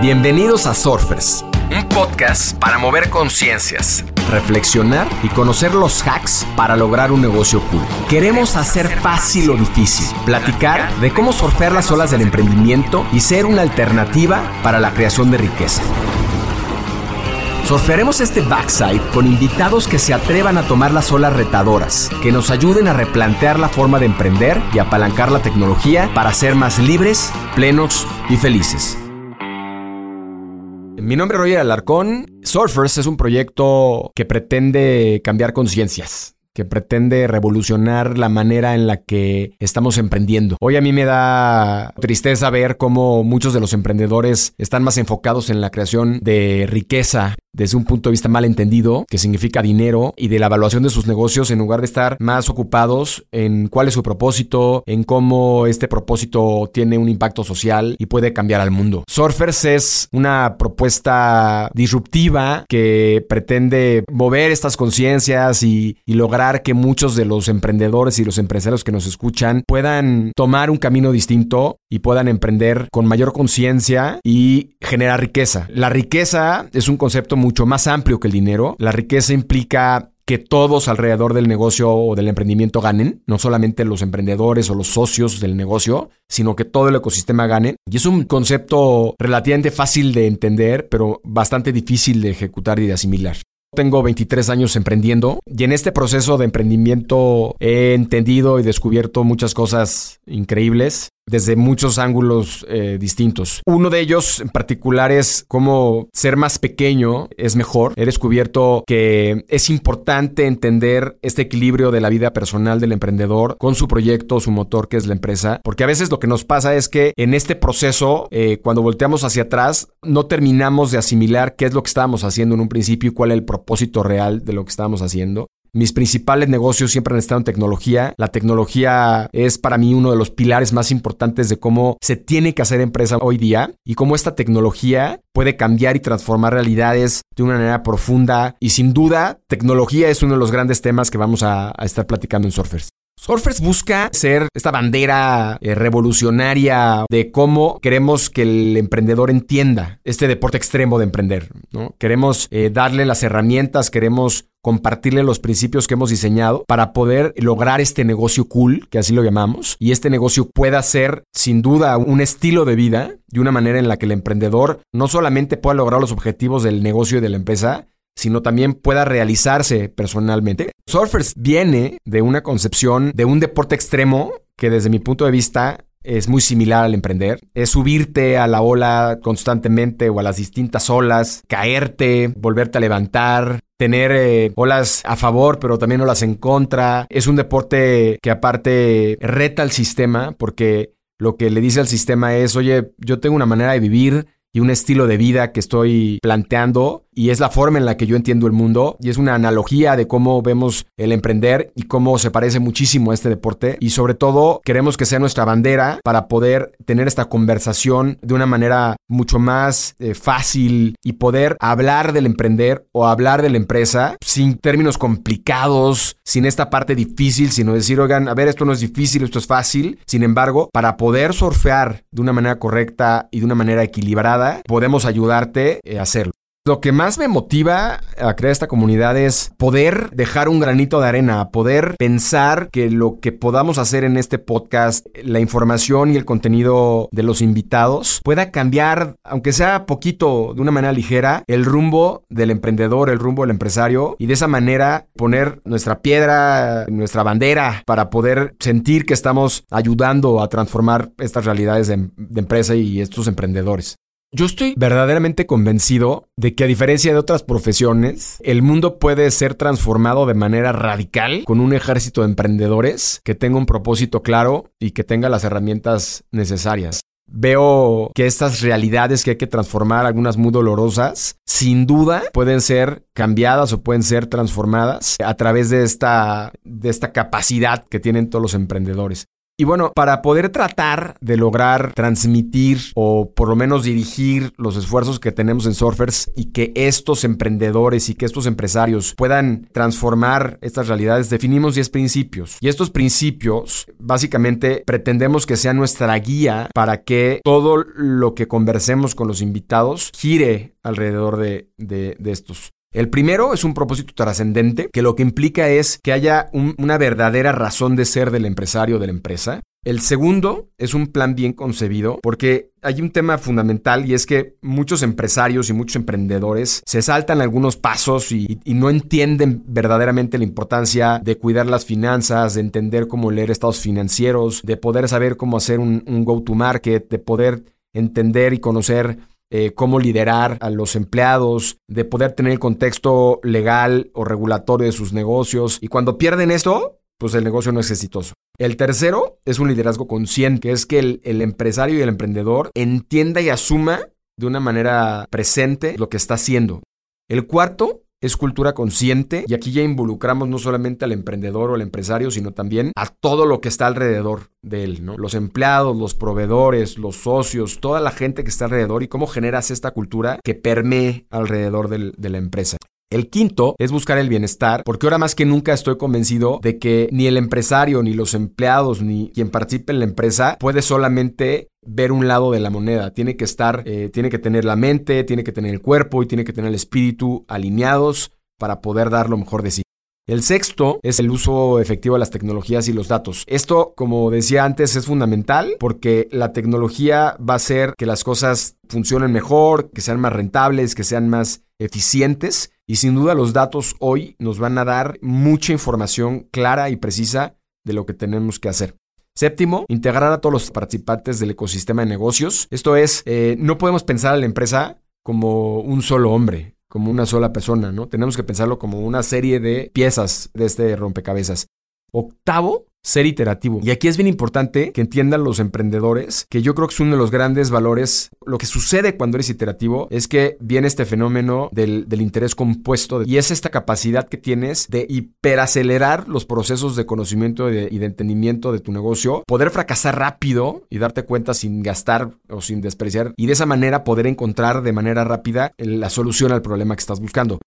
Bienvenidos a Surfers, un podcast para mover conciencias, reflexionar y conocer los hacks para lograr un negocio cool. Queremos hacer fácil o difícil, platicar de cómo surfear las olas del emprendimiento y ser una alternativa para la creación de riqueza. Surfearemos este backside con invitados que se atrevan a tomar las olas retadoras, que nos ayuden a replantear la forma de emprender y apalancar la tecnología para ser más libres, plenos y felices. Mi nombre es Roger Alarcón. Surfers es un proyecto que pretende cambiar conciencias que pretende revolucionar la manera en la que estamos emprendiendo. Hoy a mí me da tristeza ver cómo muchos de los emprendedores están más enfocados en la creación de riqueza desde un punto de vista mal entendido, que significa dinero, y de la evaluación de sus negocios en lugar de estar más ocupados en cuál es su propósito, en cómo este propósito tiene un impacto social y puede cambiar al mundo. Surfers es una propuesta disruptiva que pretende mover estas conciencias y, y lograr que muchos de los emprendedores y los empresarios que nos escuchan puedan tomar un camino distinto y puedan emprender con mayor conciencia y generar riqueza. La riqueza es un concepto mucho más amplio que el dinero. La riqueza implica que todos alrededor del negocio o del emprendimiento ganen, no solamente los emprendedores o los socios del negocio, sino que todo el ecosistema gane. Y es un concepto relativamente fácil de entender, pero bastante difícil de ejecutar y de asimilar. Tengo 23 años emprendiendo y en este proceso de emprendimiento he entendido y descubierto muchas cosas increíbles desde muchos ángulos eh, distintos. Uno de ellos en particular es cómo ser más pequeño es mejor. He descubierto que es importante entender este equilibrio de la vida personal del emprendedor con su proyecto, su motor que es la empresa, porque a veces lo que nos pasa es que en este proceso, eh, cuando volteamos hacia atrás, no terminamos de asimilar qué es lo que estábamos haciendo en un principio y cuál es el propósito real de lo que estábamos haciendo. Mis principales negocios siempre han estado en tecnología. La tecnología es para mí uno de los pilares más importantes de cómo se tiene que hacer empresa hoy día y cómo esta tecnología puede cambiar y transformar realidades de una manera profunda. Y sin duda, tecnología es uno de los grandes temas que vamos a, estar platicando en Surfers. Surfers busca ser esta bandera eh, revolucionaria de cómo queremos que el emprendedor entienda este deporte extremo de emprender. ¿no? Queremos eh, darle las herramientas, queremos compartirle los principios que hemos diseñado para poder lograr este negocio cool, que así lo llamamos, y este negocio pueda ser sin duda un estilo de vida de una manera en la que el emprendedor no solamente pueda lograr los objetivos del negocio y de la empresa, sino también pueda realizarse personalmente. Surfers viene de una concepción de un deporte extremo que desde mi punto de vista es muy similar al emprender. Es subirte a la ola constantemente o a las distintas olas, caerte, volverte a levantar, tener eh, olas a favor, pero también olas en contra. Es un deporte que aparte reta al sistema porque lo que le dice al sistema es, oye, yo tengo una manera de vivir y un estilo de vida que estoy planteando y es la forma en la que yo entiendo el mundo y es una analogía de cómo vemos el emprender y cómo se parece muchísimo a este deporte y sobre todo queremos que sea nuestra bandera para poder tener esta conversación de una manera mucho más eh, fácil y poder hablar del emprender o hablar de la empresa sin términos complicados, sin esta parte difícil, sino decir, oigan, a ver, esto no es difícil, esto es fácil. Sin embargo, para poder surfear de una manera correcta y de una manera equilibrada, podemos ayudarte a hacerlo. Lo que más me motiva a crear esta comunidad es poder dejar un granito de arena, poder pensar que lo que podamos hacer en este podcast, la información y el contenido de los invitados, pueda cambiar, aunque sea poquito, de una manera ligera, el rumbo del emprendedor, el rumbo del empresario y de esa manera poner nuestra piedra, nuestra bandera para poder sentir que estamos ayudando a transformar estas realidades de, empresa y estos emprendedores. Yo estoy verdaderamente convencido de que a diferencia de otras profesiones, el mundo puede ser transformado de manera radical con un ejército de emprendedores que tenga un propósito claro y que tenga las herramientas necesarias. Veo que estas realidades que hay que transformar, algunas muy dolorosas, sin duda pueden ser cambiadas o pueden ser transformadas a través de esta, de esta capacidad que tienen todos los emprendedores. Y bueno, para poder tratar de lograr transmitir o por lo menos dirigir los esfuerzos que tenemos en Surfers y que estos emprendedores y que estos empresarios puedan transformar estas realidades, definimos 10 principios. Y estos principios básicamente pretendemos que sean nuestra guía para que todo lo que conversemos con los invitados gire alrededor de, de, estos. El primero es un propósito trascendente, que lo que implica es que haya una verdadera razón de ser del empresario o de la empresa. El segundo es un plan bien concebido, porque hay un tema fundamental y es que muchos empresarios y muchos emprendedores se saltan algunos pasos y, no entienden verdaderamente la importancia de cuidar las finanzas, de entender cómo leer estados financieros, de poder saber cómo hacer un, go-to-market, de poder entender y conocer eh, cómo liderar a los empleados, de poder tener el contexto legal o regulatorio de sus negocios. Y cuando pierden esto, pues el negocio no es exitoso. El tercero es un liderazgo consciente, que es que el, el empresario y el emprendedor entienda y asuma de una manera presente lo que está haciendo. El cuarto es cultura consciente y aquí ya involucramos no solamente al emprendedor o al empresario, sino también a todo lo que está alrededor de él, ¿no? Los empleados, los proveedores, los socios, toda la gente que está alrededor y cómo generas esta cultura que permee alrededor de la empresa. El quinto es buscar el bienestar, porque ahora más que nunca estoy convencido de que ni el empresario, ni los empleados, ni quien participe en la empresa puede solamente ver un lado de la moneda. Tiene que estar, eh, tiene que tener la mente, tiene que tener el cuerpo y tiene que tener el espíritu alineados para poder dar lo mejor de sí. El sexto es el uso efectivo de las tecnologías y los datos. Esto, como decía antes, es fundamental porque la tecnología va a hacer que las cosas funcionen mejor, que sean más rentables, que sean más eficientes y sin duda los datos hoy nos van a dar mucha información clara y precisa de lo que tenemos que hacer. Séptimo, integrar a todos los participantes del ecosistema de negocios. Esto es, eh, no podemos pensar a la empresa como un solo hombre como una sola persona, ¿no? Tenemos que pensarlo como una serie de piezas de este rompecabezas. Octavo, ser iterativo. Y aquí es bien importante que entiendan los emprendedores que yo creo que es uno de los grandes valores. Lo que sucede cuando eres iterativo es que viene este fenómeno del, interés compuesto y es esta capacidad que tienes de hiperacelerar los procesos de conocimiento y de entendimiento de tu negocio, poder fracasar rápido y darte cuenta sin gastar o sin despreciar y de esa manera poder encontrar de manera rápida la solución al problema que estás buscando.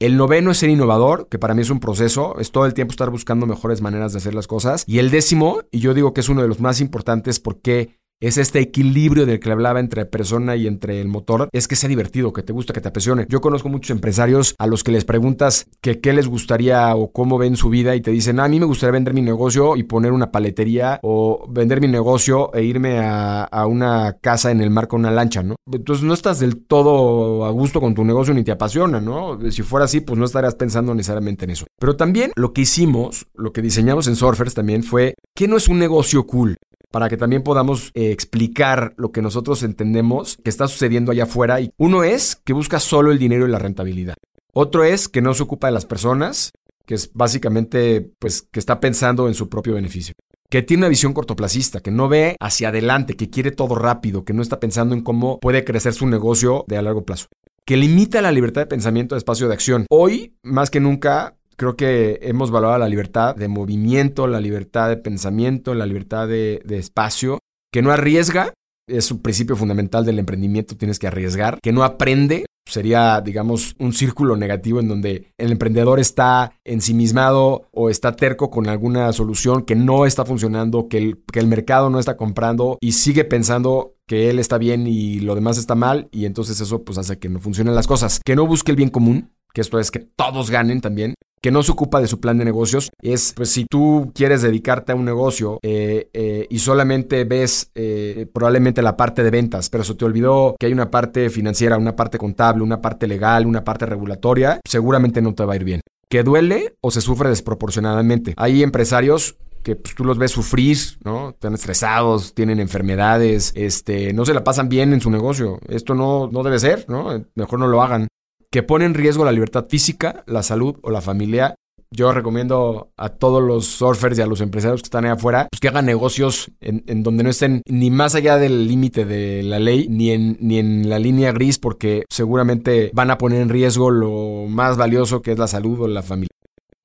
El noveno es ser innovador, que para mí es un proceso, es todo el tiempo estar buscando mejores maneras de hacer las cosas. Y el décimo, y yo digo que es uno de los más importantes porque es este equilibrio del que hablaba entre persona y entre el motor, es que sea divertido, que te gusta, que te apasione. Yo conozco muchos empresarios a los que les preguntas qué les gustaría o cómo ven su vida y te dicen, a mí me gustaría vender mi negocio y poner una paletería o vender mi negocio e irme a, a una casa en el mar con una lancha, ¿no? Entonces no estás del todo a gusto con tu negocio ni te apasiona, ¿no? Si fuera así, pues no estarías pensando necesariamente en eso. Pero también lo que hicimos, lo que diseñamos en Surfers también fue, ¿qué no es un negocio cool? Para que también podamos eh, explicar lo que nosotros entendemos que está sucediendo allá afuera. Y uno es que busca solo el dinero y la rentabilidad. Otro es que no se ocupa de las personas, que es básicamente pues que está pensando en su propio beneficio. Que tiene una visión cortoplacista, que no ve hacia adelante, que quiere todo rápido, que no está pensando en cómo puede crecer su negocio de a largo plazo. Que limita la libertad de pensamiento de espacio de acción. Hoy, más que nunca, Creo que hemos valorado la libertad de movimiento, la libertad de pensamiento, la libertad de, espacio, que no arriesga, es un principio fundamental del emprendimiento, tienes que arriesgar, que no aprende, sería, digamos, un círculo negativo en donde el emprendedor está ensimismado o está terco con alguna solución que no está funcionando, que el, que el mercado no está comprando y sigue pensando que él está bien y lo demás está mal y entonces eso pues hace que no funcionen las cosas. Que no busque el bien común, que esto es que todos ganen también, que no se ocupa de su plan de negocios es, pues si tú quieres dedicarte a un negocio eh, eh, y solamente ves eh, probablemente la parte de ventas, pero se te olvidó que hay una parte financiera, una parte contable, una parte legal, una parte regulatoria, seguramente no te va a ir bien. ¿Que duele o se sufre desproporcionadamente? Hay empresarios que pues, tú los ves sufrir, ¿no? Están estresados, tienen enfermedades, este, no se la pasan bien en su negocio. Esto no, no debe ser, ¿no? Mejor no lo hagan que pone en riesgo la libertad física, la salud o la familia. Yo recomiendo a todos los surfers y a los empresarios que están ahí afuera pues que hagan negocios en, donde no estén ni más allá del límite de la ley ni en, ni en la línea gris porque seguramente van a poner en riesgo lo más valioso que es la salud o la familia.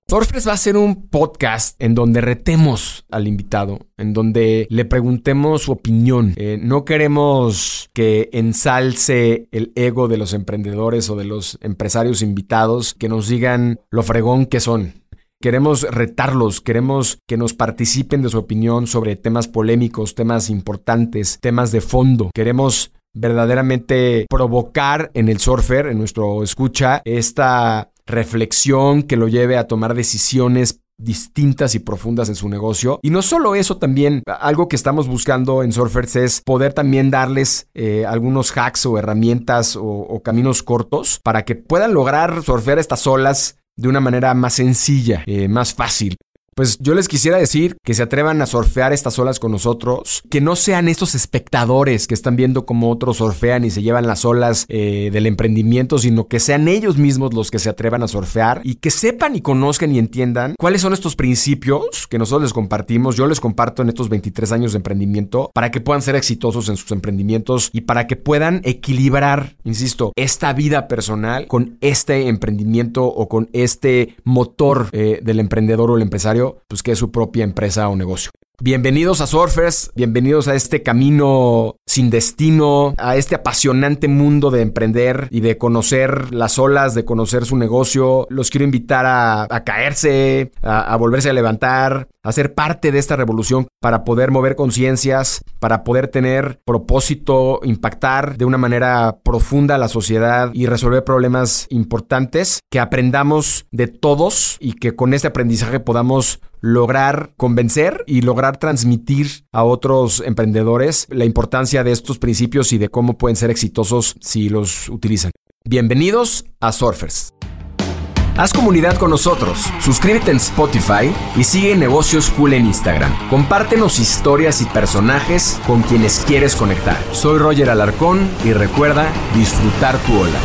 Surfers va a ser un podcast en donde retemos al invitado, en donde le preguntemos su opinión. Eh, no queremos que ensalce el ego de los emprendedores o de los empresarios invitados, que nos digan lo fregón que son. Queremos retarlos, queremos que nos participen de su opinión sobre temas polémicos, temas importantes, temas de fondo. Queremos verdaderamente provocar en el surfer, en nuestro escucha, esta reflexión que lo lleve a tomar decisiones distintas y profundas en su negocio. Y no solo eso, también algo que estamos buscando en Surfers es poder también darles eh, algunos hacks o herramientas o, caminos cortos para que puedan lograr surfear estas olas de una manera más sencilla, eh, más fácil. Pues yo les quisiera decir que se atrevan a surfear estas olas con nosotros, que no sean estos espectadores que están viendo cómo otros surfean y se llevan las olas eh, del emprendimiento, sino que sean ellos mismos los que se atrevan a surfear y que sepan y conozcan y entiendan cuáles son estos principios que nosotros les compartimos, yo les comparto en estos 23 años de emprendimiento, para que puedan ser exitosos en sus emprendimientos y para que puedan equilibrar, insisto, esta vida personal con este emprendimiento o con este motor eh, del emprendedor o el empresario pues que es su propia empresa o negocio. Bienvenidos a Surfers, bienvenidos a este camino sin destino, a este apasionante mundo de emprender y de conocer las olas, de conocer su negocio. Los quiero invitar a, caerse, a, volverse a levantar, a ser parte de esta revolución para poder mover conciencias, para poder tener propósito, impactar de una manera profunda a la sociedad y resolver problemas importantes, que aprendamos de todos y que con este aprendizaje podamos lograr convencer y lograr transmitir a otros emprendedores la importancia de estos principios y de cómo pueden ser exitosos si los utilizan. Bienvenidos a Surfers. Haz comunidad con nosotros, suscríbete en Spotify y sigue Negocios Cool en Instagram. Compártenos historias y personajes con quienes quieres conectar. Soy Roger Alarcón y recuerda disfrutar tu ola.